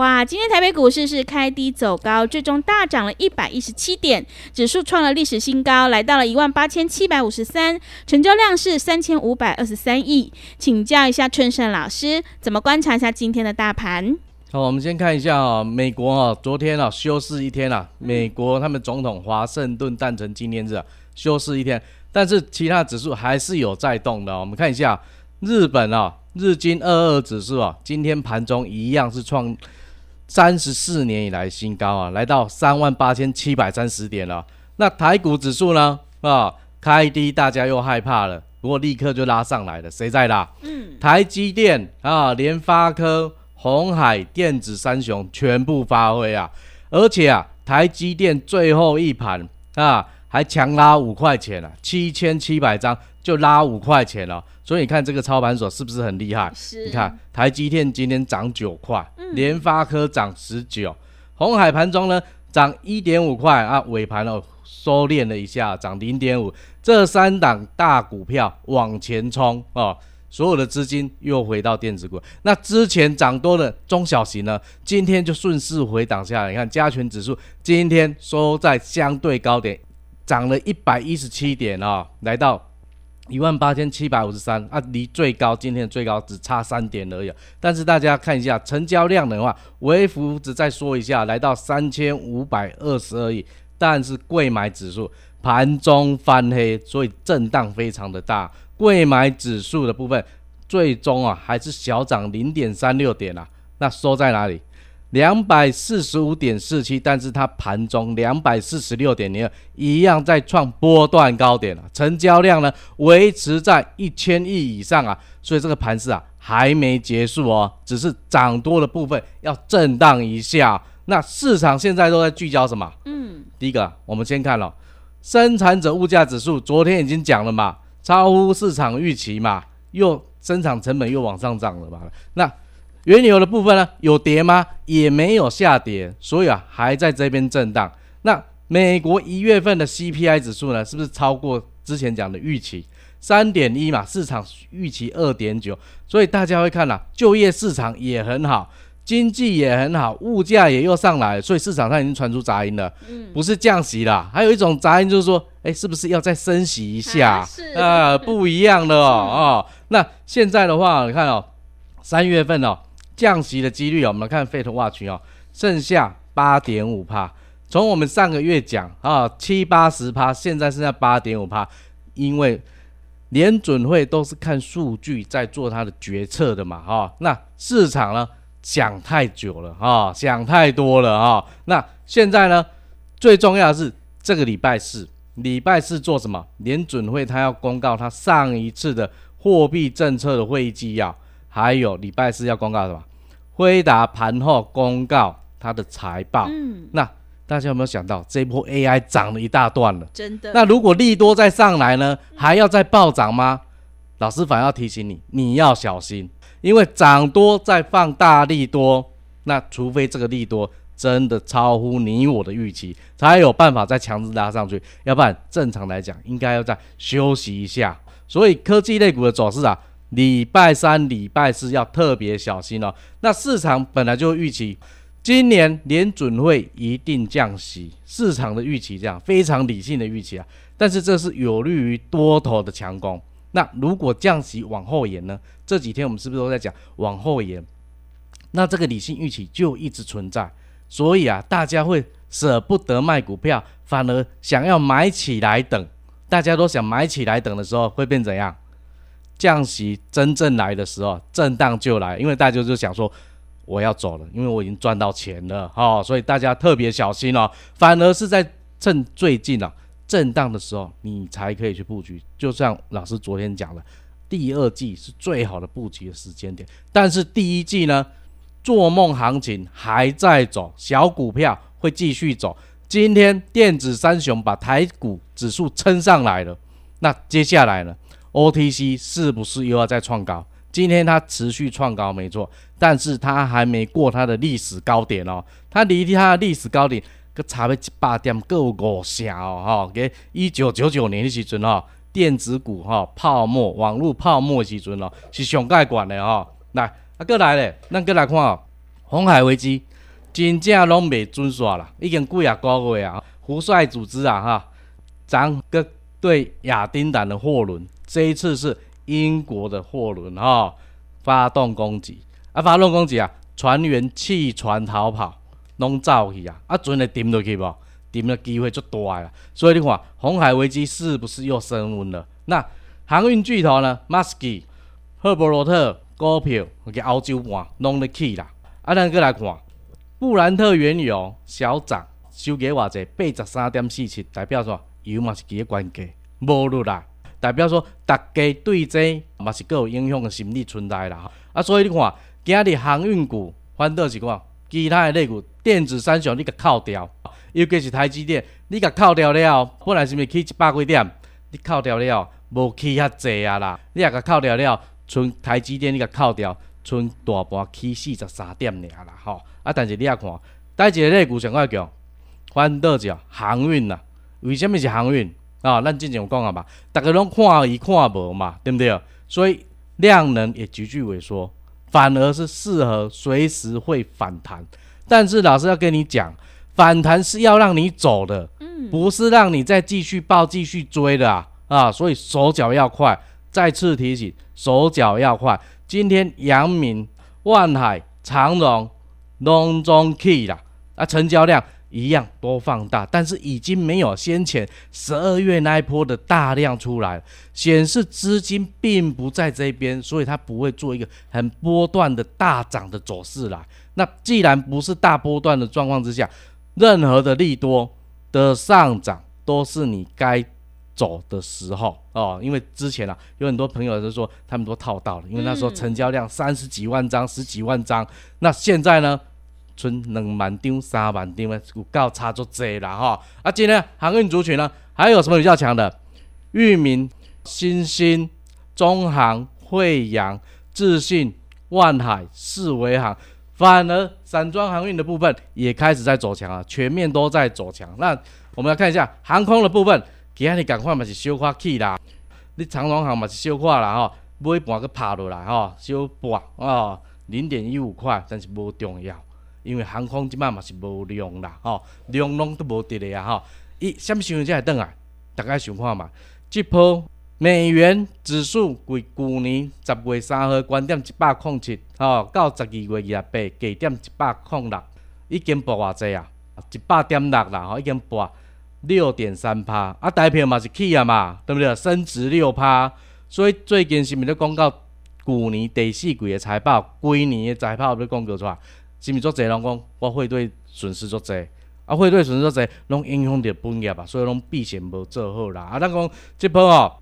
哇，今天台北股市是开低走高，最终大涨了一百一十七点，指数创了历史新高，来到了一万八千七百五十三，成交量是三千五百二十三亿。请教一下春盛老师，怎么观察一下今天的大盘？好，我们先看一下啊，美国啊，昨天啊休市一天啊，美国他们总统华盛顿诞辰纪念日啊，休市一天，但是其他指数还是有在动的。我们看一下日本啊，日经二二指数啊，今天盘中一样是创。三十四年以来新高啊，来到三万八千七百三十点了。那台股指数呢？啊，开低大家又害怕了，不过立刻就拉上来了。谁在拉？嗯，台积电啊，联发科、红海电子三雄全部发挥啊，而且啊，台积电最后一盘啊，还强拉五块钱啊，七千七百张就拉五块钱了。所以你看这个操盘手是不是很厉害？是。你看台积电今天涨九块，联发科涨十九，红海盘中呢涨一点五块啊，尾盘哦收敛了一下，涨零点五。这三档大股票往前冲哦，所有的资金又回到电子股。那之前涨多的中小型呢，今天就顺势回档下来。你看加权指数今天收在相对高点，涨了一百一十七点啊，来到。一万八千七百五十三啊，离最高今天的最高只差三点而已。但是大家看一下成交量的话，微幅只再说一下，来到三千五百二十二亿。但是贵买指数盘中翻黑，所以震荡非常的大。贵买指数的部分最终啊还是小涨零点三六点啊，那收在哪里？两百四十五点四七，但是它盘中两百四十六点零二，一样在创波段高点了。成交量呢维持在一千亿以上啊，所以这个盘势啊还没结束哦，只是涨多的部分要震荡一下。那市场现在都在聚焦什么？嗯，第一个我们先看了生产者物价指数，昨天已经讲了嘛，超乎市场预期嘛，又生产成本又往上涨了嘛，那。原油的部分呢，有跌吗？也没有下跌，所以啊，还在这边震荡。那美国一月份的 CPI 指数呢，是不是超过之前讲的预期三点一嘛？市场预期二点九，所以大家会看啦，就业市场也很好，经济也很好，物价也又上来，所以市场上已经传出杂音了，嗯，不是降息啦，还有一种杂音就是说，哎，是不是要再升息一下？是啊，不一样的哦，哦，那现在的话，你看哦，三月份哦。降息的几率啊，我们来看 Fed Watch 哦，剩下八点五帕。从我们上个月讲啊，七八十帕，现在剩下八点五帕。因为联准会都是看数据在做它的决策的嘛，哈。那市场呢想太久了啊，想太多了啊。那现在呢，最重要的是这个礼拜四，礼拜四做什么？联准会他要公告他上一次的货币政策的会议纪要，还有礼拜四要公告什么？辉达盘后公告它的财报，嗯，那大家有没有想到这波 AI 涨了一大段了？真的？那如果利多再上来呢，还要再暴涨吗？老师反而要提醒你，你要小心，因为涨多再放大利多，那除非这个利多真的超乎你我的预期，才有办法再强制拉上去，要不然正常来讲应该要再休息一下。所以科技类股的走势啊。礼拜三、礼拜四要特别小心哦。那市场本来就预期今年联准会一定降息，市场的预期这样非常理性的预期啊。但是这是有利于多头的强攻。那如果降息往后延呢？这几天我们是不是都在讲往后延？那这个理性预期就一直存在，所以啊，大家会舍不得卖股票，反而想要买起来等。大家都想买起来等的时候，会变怎样？降息真正来的时候，震荡就来，因为大家就想说我要走了，因为我已经赚到钱了，哈，所以大家特别小心哦。反而是在趁最近啊震荡的时候，你才可以去布局。就像老师昨天讲的，第二季是最好的布局的时间点，但是第一季呢，做梦行情还在走，小股票会继续走。今天电子三雄把台股指数撑上来了，那接下来呢？OTC 是不是又要再创高？今天它持续创高没错，但是它还没过它的历史高点哦，它离它的历史高点个差了一百点够五成哦哈。给一九九九年的时阵哦，电子股哈泡沫网络泡沫时阵哦是上盖管的哈。来啊，过来咧，咱过来看哦，红海危机真正拢未准煞啦，已经几啊个月啊，胡帅组织啊哈，咱个对亚丁胆的货轮。这一次是英国的货轮哈发动攻击啊，发动攻击啊，船员弃船逃跑，拢走去啊，啊，船会沉落去不？沉的机会就大了。所以你看，红海危机是不是又升温了？那航运巨头呢？马斯基、赫伯罗特股票个欧洲盘拢咧起啦。啊，咱过来看，布兰特原油小涨，收给偌济八十三点四七，代表说油嘛是几个关键，无落啦。代表说，大家对这嘛是各有影响的心理存在啦。啊，所以你看，今日航运股反倒是看其他的类股，电子三雄你甲扣掉，尤其是台积电，你甲扣掉了，本来是咪起一百几点，你扣掉了，无起遐济啊啦。你也甲扣掉了，剩台积电你甲扣掉，剩大盘起四十三点尔啦吼。啊，但是你也看，第一个类股上块强，反倒是航运啦。为什么是航运？啊，咱之前有讲啊嘛，大家拢看伊看无嘛，对不对？所以量能也急剧萎缩，反而是适合随时会反弹。但是老师要跟你讲，反弹是要让你走的，嗯，不是让你再继续抱、继续追的啊啊！所以手脚要快。再次提醒，手脚要快。今天阳明、万海、长荣、隆中 key 啦，啊，成交量。一样多放大，但是已经没有先前十二月那一波的大量出来，显示资金并不在这边，所以它不会做一个很波段的大涨的走势啦。那既然不是大波段的状况之下，任何的利多的上涨都是你该走的时候哦。因为之前啊，有很多朋友就说他们都套到了，因为那时候成交量三十几万张、十几万张，那现在呢？存两万张、三万张的，有够差足济啦哈！啊，今天航运族群呢，还有什么比较强的？裕民、新兴、中航、惠阳、智信、万海、四维航，反而散装航运的部分也开始在走强啊，全面都在走强。那我们来看一下航空的部分，其他你赶快嘛是小快起啦，你长龙航嘛是小快啦哈，尾盘个爬落来哈，小半啊，零点一五块，但是无重要。因为航空即摆嘛是无量啦，吼，量拢都无得咧啊，吼，伊什么时阵才会倒来？大家想看嘛？即波美元指数为去年十月三号关点一百零七，吼，到十二月廿八低点一百零六，已经博偌济啊？一百点六啦，吼，已经博六点三趴，啊，代表嘛是起啊嘛，对不对？升值六趴，所以最近是毋是咧讲到去年第四季的财报，规年的财报要公告出来？是毋是做侪人讲，我汇兑损失做侪，啊汇兑损失做侪，拢影响着本业啊，所以拢避险无做好啦。啊，咱讲即波哦，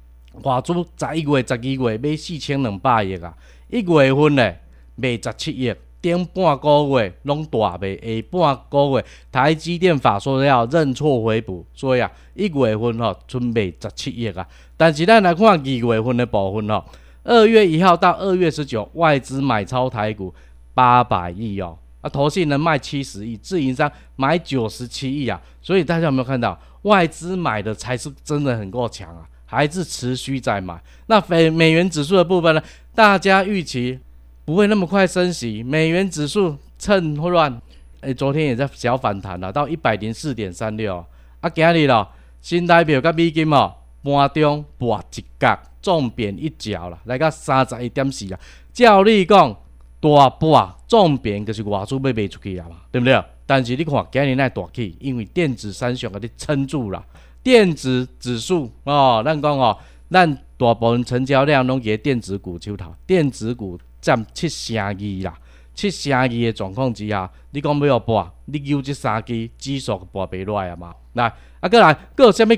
外资十一月、十二月买四千两百亿啊，一月份咧卖十七亿，顶半个月拢大卖，下半个月台积电法说要认错回补，所以啊，一月份吼准卖十七亿啊。但是咱来看二月份的部分吼，二月一号到二月十九，外资买超台股八百亿哦。啊，投信能卖七十亿，自营商买九十七亿啊，所以大家有没有看到外资买的才是真的很够强啊，还是持续在买？那美美元指数的部分呢？大家预期不会那么快升息，美元指数趁乱，哎，昨天也在小反弹了，到一百零四点三六。啊，今日咯，新台币跟美金哦，盘中拔一角，重贬一角了，来到三十一点四啊。照你讲。大波重变，就是外资要卖出去啊嘛，对不对？但是你看今年那大起，因为电子三雄给你撑住了，电子指数哦，咱讲哦，咱大部分成交量拢伫电子股手头，电子股占七成二啦，七成二的状况之下，你讲要博，你有这三支指数博袂落来啊嘛？来，啊，过来，佫有啥物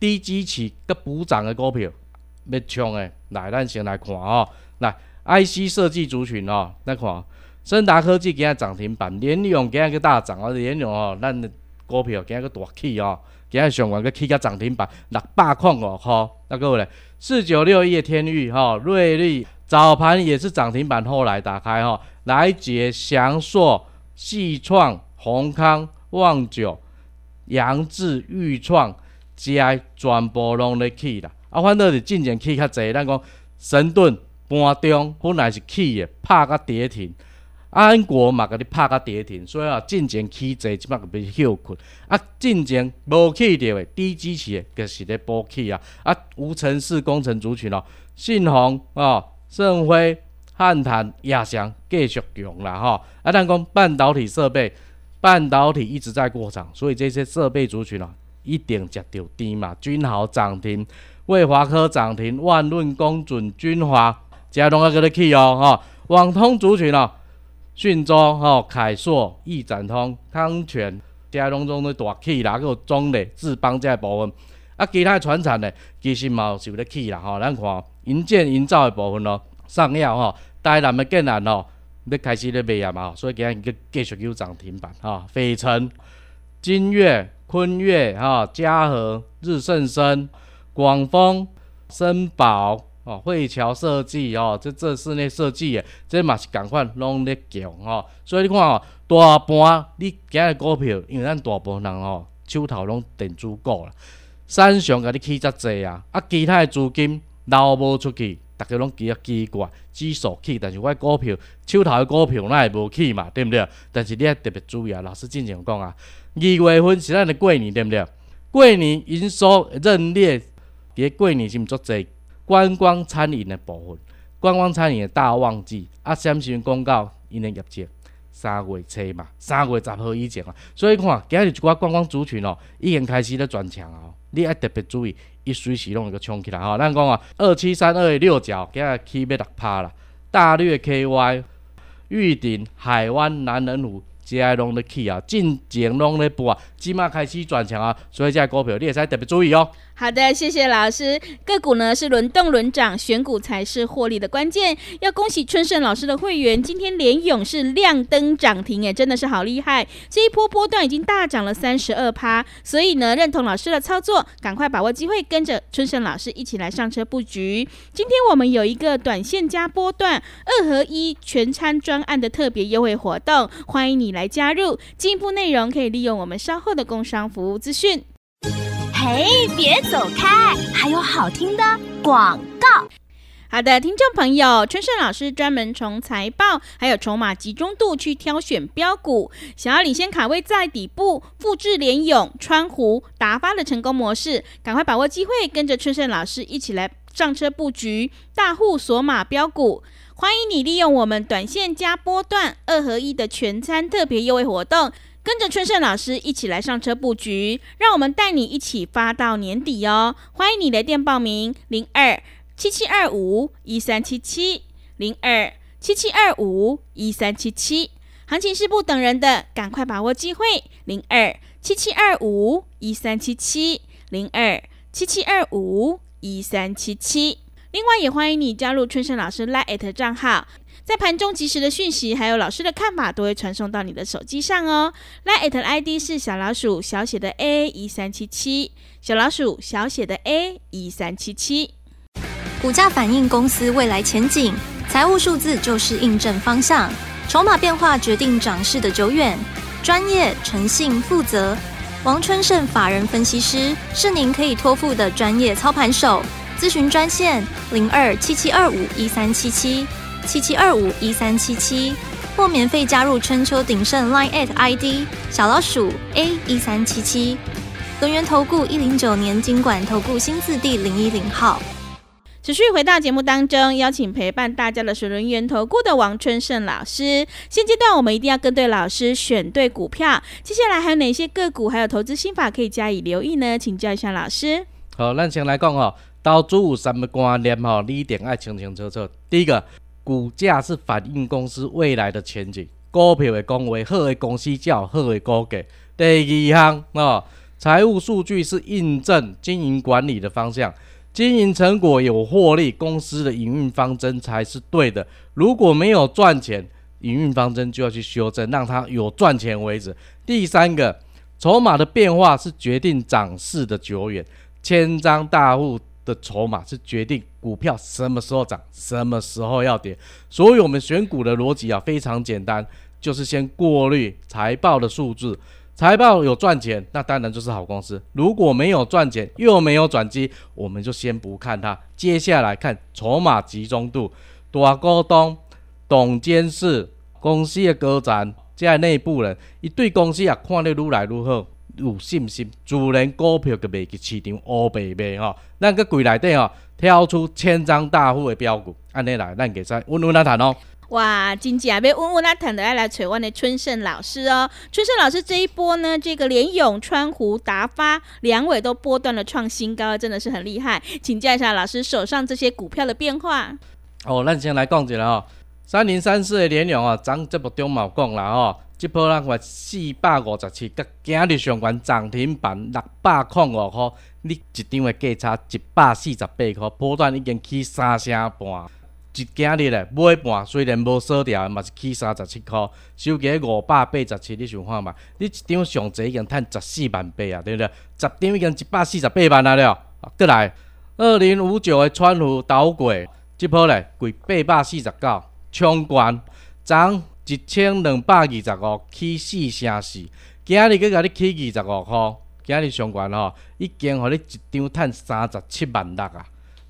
低基期佮补涨的股票要冲的？来，咱先来看哦。来，IC 设计族群哦，来看，森达科技今日涨停板，联咏今日个大涨哦，联咏哦，咱的股票今日个大起哦。今日上完个起个涨停板六百块五块，那各位咧，四九六叶天域哈，瑞丽早盘也是涨停板，后来打开哈，来捷祥硕、细创、宏康、旺九、扬智、裕创、GI 全部拢咧起啦。啊，反倒是进前起较济，咱讲神盾盘中本来是起的，拍个跌停。安国嘛，甲你拍甲跌停，所以啊，进前起坐即摆个被休困。啊，进前无起着的低支持的，就是咧补起啊。啊，无尘室工程族群哦，信鸿哦，盛辉、汉坦、亚翔继续强啦吼。啊，咱讲半导体设备，半导体一直在过场，所以这些设备族群哦，一定食着甜嘛。君豪涨停，卫华科涨停，万润、公准、君华，加拢啊，搁咧起哦吼。网通族群哦。讯州、吼凯硕、易展通、康泉、嘉隆中的大起啦，个中磊、智邦这部分，啊，其他船产的其实嘛是有咧起啦，吼，咱看营建营造的部分咯，上药吼，台南的建南吼，要开始咧卖啊嘛，所以今日继续有涨停板，吼，飞城、金月、坤月、吼嘉禾、日盛生、广丰、森宝。哦，汇桥设计哦，这这室内设计的，这嘛是共款拢咧强哦。所以你看哦，大盘你今日股票，因为咱大部分人哦，手头拢电子股啦，三雄甲你起遮济啊，啊其他诶资金流无出去，逐个拢比较奇怪，指数起，但是我股票手头诶股票那会无起嘛，对毋对？但是你要特别注意啊，老师之前讲啊，二月份是咱诶过年，对毋对？过年营收认列，伫过年是毋足济。观光餐饮的部分，观光餐饮的大旺季啊，什么时阵公告？因的业绩三月初嘛，三月十号以前啊，所以看今日一寡观光族群哦，已经开始咧转强哦，你爱特别注意，伊随时拢会个冲起来吼。咱讲啊，二七三二的六角今日起要六趴啦，大略 KY、玉鼎、海湾、南人湖。接拢咧起啊，进前拢咧播啊，即马开始转强啊，所以这股票你也使特别注意哦。好的，谢谢老师。个股呢是轮动轮涨，选股才是获利的关键。要恭喜春盛老师的会员，今天连勇是亮灯涨停，哎，真的是好厉害。这一波波段已经大涨了三十二趴，所以呢，认同老师的操作，赶快把握机会，跟着春盛老师一起来上车布局。今天我们有一个短线加波段二合一全餐专案的特别优惠活动，欢迎你来加入。进一步内容可以利用我们稍后的工商服务资讯。嘿，别走开！还有好听的广告。好的，听众朋友，春盛老师专门从财报还有筹码集中度去挑选标股，想要领先卡位在底部，复制联勇、川湖、达发的成功模式，赶快把握机会，跟着春盛老师一起来上车布局大户索马标股。欢迎你利用我们短线加波段二合一的全餐特别优惠活动。跟着春盛老师一起来上车布局，让我们带你一起发到年底哦！欢迎你来电报名：零二七七二五一三七七零二七七二五一三七七。行情是不等人的，赶快把握机会：零二七七二五一三七七零二七七二五一三七七。另外，也欢迎你加入春盛老师 Line 账号。在盘中及时的讯息，还有老师的看法，都会传送到你的手机上哦。来艾特 ID 是小老鼠小写的 A 一三七七，小老鼠小写的 A 一三七七。股价反映公司未来前景，财务数字就是印证方向，筹码变化决定涨势的久远。专业、诚信、负责，王春盛法人分析师是您可以托付的专业操盘手。咨询专线零二七七二五一三七七。七七二五一三七七，或免费加入春秋鼎盛 Line at ID 小老鼠 A 一三七七，轮源投顾一零九年经管投顾新字第零一零号。持续回到节目当中，邀请陪伴大家的是轮源投顾的王春盛老师。现阶段我们一定要跟对老师，选对股票。接下来还有哪些个股，还有投资心法可以加以留意呢？请教一下老师。好，咱先来讲哦，投资有三个观念哦，你一定要清清楚楚。第一个，股价是反映公司未来的前景，股票的讲话，好的公司才有好的股价。第二项啊，财务数据是印证经营管理的方向，经营成果有获利，公司的营运方针才是对的。如果没有赚钱，营运方针就要去修正，让它有赚钱为止。第三个，筹码的变化是决定涨势的久远，千张大户的筹码是决定股票什么时候涨，什么时候要跌。所以，我们选股的逻辑啊，非常简单，就是先过滤财报的数字，财报有赚钱，那当然就是好公司；如果没有赚钱，又没有转机，我们就先不看它。接下来看筹码集中度，大股东。董监事、公司的高层、在内部人，一对公司也看得如来愈好，有信心，自然股票就袂去市场乌白卖吼。咱个柜内底吼，挑出千张大户的标股，安尼来，咱给再稳稳来谈哦。哇，经济啊，被稳稳来谈的，要来找我的春盛老师哦。春盛老师这一波呢，这个连永川湖、达发两尾都波段了创新高，真的是很厉害。请教一下老师手上这些股票的变化。哦，咱先来讲一下哦。三零三四的连阳哦，涨这部中冇讲啦吼，即波咱话四百五十七，甲今日上悬涨停板六百零五块，你一张的价差一百四十八块，波段已经起三成半，一今日咧买盘虽然无锁掉，嘛是起三十七块，收价五百八十七，你想看嘛？你一张上济已经赚十四万八啊，对不对？十张已经一百四十八万啊了，过来二零五九的川湖导轨，即波咧贵八百四十九。冲关涨一千两百二十五，起四成四。今日佮甲你起二十五箍，今日上关吼，已经互你一张赚三十七万六啊！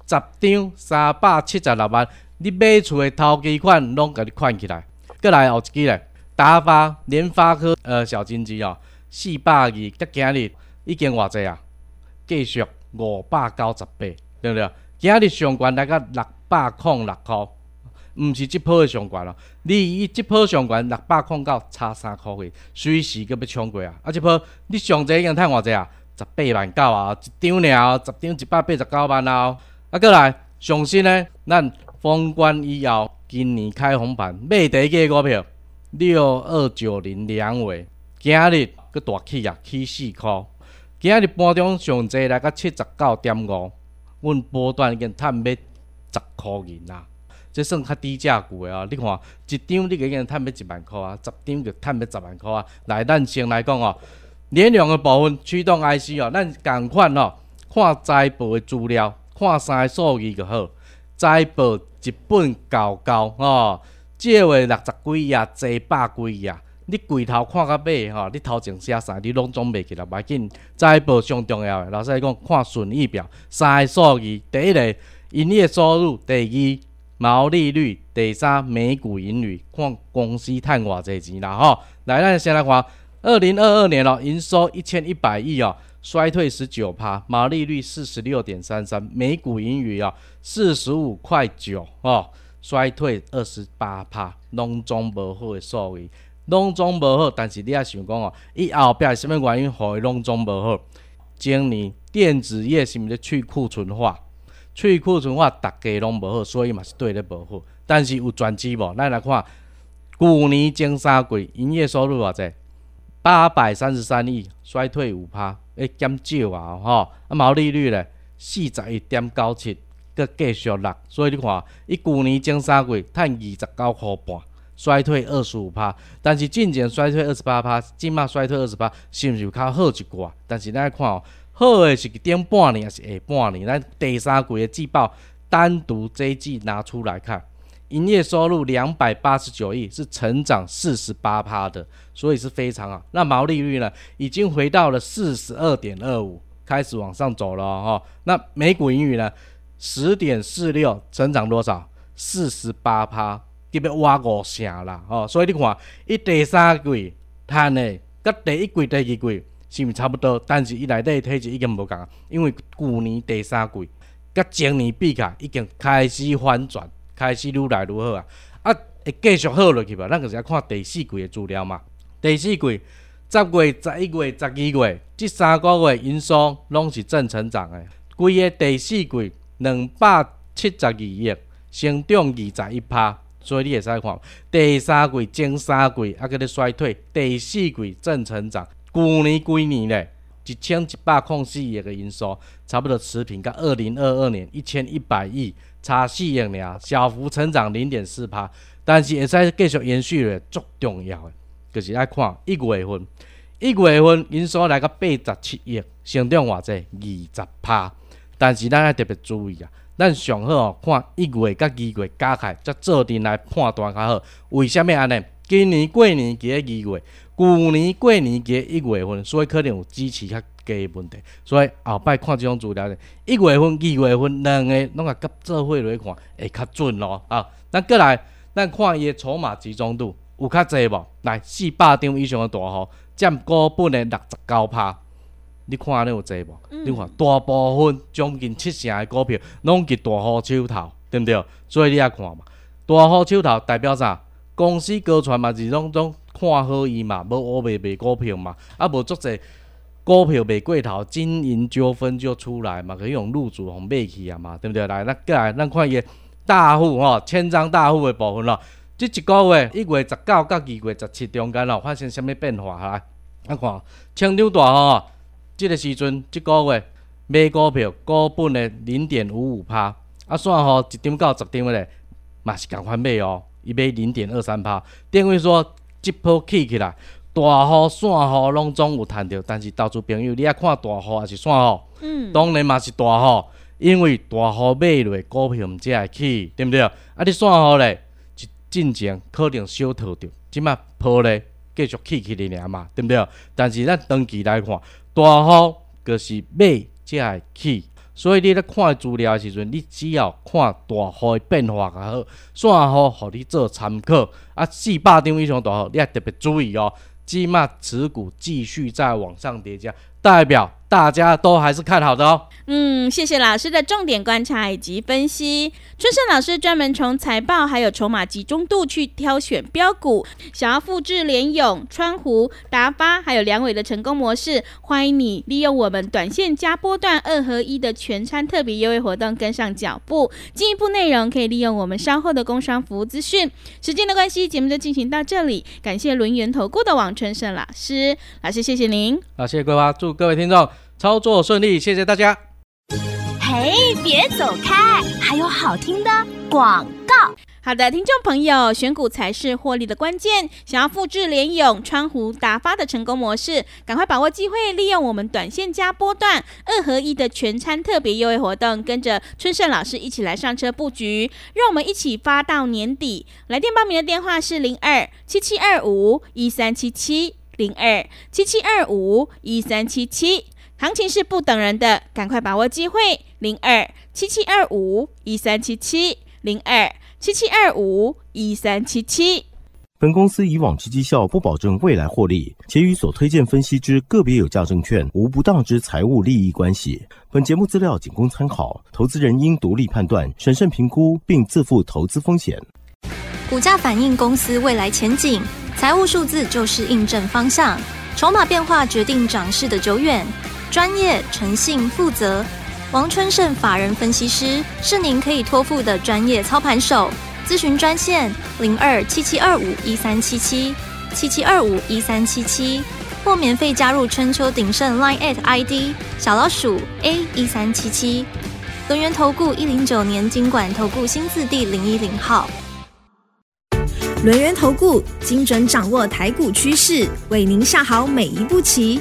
十张三百七十六万，你买厝的头期款拢甲你款起来。过来后一支咧，达发联发科呃小金鸡哦，四百二，甲今日已经偌济啊？继续五百九十八，对不对？今日上关来个六百空六箍。毋是即波的上悬咯，你以即波上悬六百空到差三箍去，随时搁要冲过啊！啊，即波你上济已经趁偌济啊？十八万九啊，一张了，十张一百八十九万哦。啊，过来上新呢，咱封关以后，今年开红盘，买第一个股票六二九零两位，今日搁大起啊，起四箍。今日盘中上济来到七十九点五，阮波段已经趁要十箍银啦。这算较低价股的啊！你看一张你已经赚要一万块啊，十张就赚要十万块啊。来，咱先来讲哦，联量的部分驱动 IC 哦，咱共款哦，看财报的资料，看三个数据就好。财报一本厚厚哦，借月六十几页，坐百几页。你回头看到尾吼，你头前写啥，你拢总袂记啦。要紧，财报上重要诶，老师讲看损益表，三个数据，第一个营业收入，第二。毛利率，第三每股盈余，看公司赚偌济钱啦吼。来，咱先来看二零二二年咯，营收一千一百亿哦，衰退十九趴，毛利率四十六点三三，每股盈余哦四十五块九哦，衰退二十八趴，拢总无好的数据，拢总无好。但是你也想讲哦，伊后壁是啥物原因，互伊拢总无好？今年电子业是毋是去库存化？去库存化，大家拢无好，所以嘛是对咧无好。但是有转机无？咱来看，去年前三季营业收入偌济？八百三十三亿，衰退五趴，诶减少啊吼。啊毛利率咧，四十一点九七，阁继续落。所以你看，伊去年前三季赚二十九箍半，衰退二十五趴。但是进前衰退二十八趴，今嘛衰退二十八，是毋是有较好一寡？但是咱来看哦。好诶，是顶半年还是下半年？咱第三季的季报单独这一季拿出来看，营业收入两百八十九亿，是成长四十八趴的，所以是非常好。那毛利率呢，已经回到了四十二点二五，开始往上走了哈。那每股盈余呢，十点四六，成长多少？四十八趴，特别挖五成啦哦。所以你看，伊第三季赚的，甲第一季、第二季。是毋差不多，但是伊内底体质已经无共啊，因为去年第三季甲前年比起来，已经开始反转，开始愈来愈好啊！啊，会继续好落去吧？咱就是要看第四季的资料嘛。第四季十月、十一月、十二月，即三个月营收拢是正成长的。规个第四季两百七十二亿，成长二十一趴。所以你会使看，第三季、前三季啊，搁咧衰退，第四季正成长。去年几年咧，一千一百零四亿个营收，差不多持平，甲二零二二年一千一百亿差四亿尔，小幅成长零点四趴。但是会使继续延续咧，足重要诶，就是爱看一月份，一月份营收来到八十七亿，成长偌济二十趴。但是咱爱特别注意啊。咱上好哦，看一月甲二月加起来，才做阵来判断较好。为虾米安尼？今年过年期二月，旧年过年期一月份，所以可能有支持较低问题。所以后摆看即种资料咧，一月份、二月份两个拢甲合做伙来看，会较准咯。啊，咱过来，咱看伊的筹码集中度有较济无？来，四百张以上的大户占股本的六十九趴。你看你有济无？你看大部分将近七成的股票拢伫大户手头，对毋对？所以你也看嘛，大户手头代表啥？公司高传嘛是拢总看好伊嘛，无乌白卖股票嘛，啊无足济股票卖过头，经营纠纷就出来嘛，可以用入主互卖去啊嘛，对毋对？来，咱过来，咱看伊大户吼，千张大户的部分咯。即一个月一月十九到二月十七中间咯，发生啥物变化来？啊看，青州大户。即个时阵，即个月买股票股本的零点五五趴，啊，算吼一张到十张咧，嘛是共款买哦，伊买零点二三趴。等于说，即波起起来，大户、散户拢总有趁着，但是投资朋友，你爱看大户还是散户？嗯，当然嘛是大户，因为大户买落股票毋才会起，对毋对？啊，你散户咧，一进前可能小套着，即摆破咧继续起起哩尔嘛，对毋对？但是咱长期来看，大户就是买才会起，所以你咧看资料的时阵，你只要看大雨的变化较好，线好互你做参考。啊，四百张以上大雨，你也特别注意哦。即马持股继续在往上叠加，代表。大家都还是看好的哦。嗯，谢谢老师的重点观察以及分析。春盛老师专门从财报还有筹码集中度去挑选标股，想要复制联勇、川湖、达发还有梁伟的成功模式，欢迎你利用我们短线加波段二合一的全餐特别优惠活动跟上脚步。进一步内容可以利用我们稍后的工商服务资讯。时间的关系，节目就进行到这里。感谢轮源投顾的王春盛老师，老师谢谢您。好，谢谢桂花，祝各位听众。操作顺利，谢谢大家。嘿，别走开，还有好听的广告。好的，听众朋友，选股才是获利的关键。想要复制联勇、川湖、达发的成功模式，赶快把握机会，利用我们短线加波段二合一的全餐特别优惠活动，跟着春盛老师一起来上车布局，让我们一起发到年底。来电报名的电话是零二七七二五一三七七零二七七二五一三七七。行情是不等人的，赶快把握机会！零二七七二五一三七七，零二七七二五一三七七。本公司以往之绩效不保证未来获利，且与所推荐分析之个别有价证券无不当之财务利益关系。本节目资料仅供参考，投资人应独立判断、审慎评估，并自负投资风险。股价反映公司未来前景，财务数字就是印证方向，筹码变化决定涨势的久远。专业、诚信、负责，王春盛法人分析师是您可以托付的专业操盘手。咨询专线零二七七二五一三七七七七二五一三七七，或免费加入春秋鼎盛 Line at ID 小老鼠 A 一三七七。轮源投顾一零九年经管投顾新字第零一零号。轮源投顾精准掌握台股趋势，为您下好每一步棋。